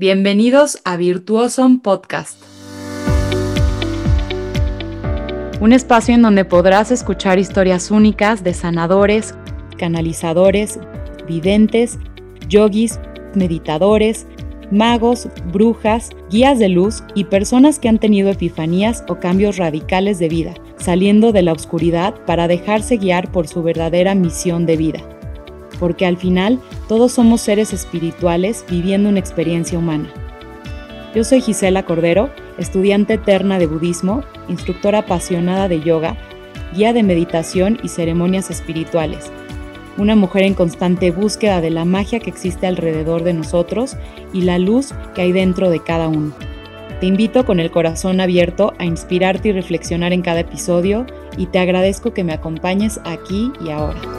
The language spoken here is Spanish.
Bienvenidos a Virtuosom Podcast. Un espacio en donde podrás escuchar historias únicas de sanadores, canalizadores, videntes, yogis, meditadores, magos, brujas, guías de luz y personas que han tenido epifanías o cambios radicales de vida, saliendo de la oscuridad para dejarse guiar por su verdadera misión de vida. Porque al final todos somos seres espirituales viviendo una experiencia humana. Yo soy Gisela Cordero, estudiante eterna de budismo, instructora apasionada de yoga, guía de meditación y ceremonias espirituales una mujer en constante búsqueda de la magia que existe alrededor de nosotros y la luz que hay dentro de cada uno. Te invito con el corazón abierto a inspirarte y reflexionar en cada episodio y te agradezco que me acompañes aquí y ahora.